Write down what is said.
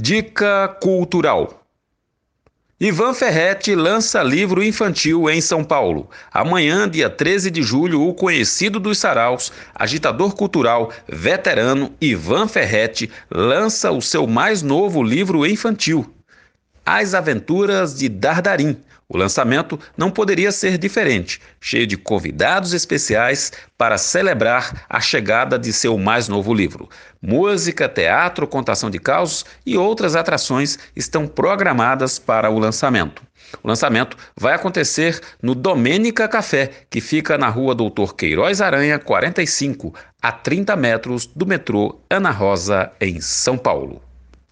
Dica cultural. Ivan Ferretti lança livro infantil em São Paulo. Amanhã, dia 13 de julho, o conhecido dos saraus, agitador cultural, veterano Ivan Ferretti lança o seu mais novo livro infantil, As Aventuras de Dardarim, o lançamento não poderia ser diferente, cheio de convidados especiais para celebrar a chegada de seu mais novo livro. Música, teatro, contação de causos e outras atrações estão programadas para o lançamento. O lançamento vai acontecer no Domênica Café, que fica na rua Doutor Queiroz Aranha, 45, a 30 metros do metrô Ana Rosa, em São Paulo.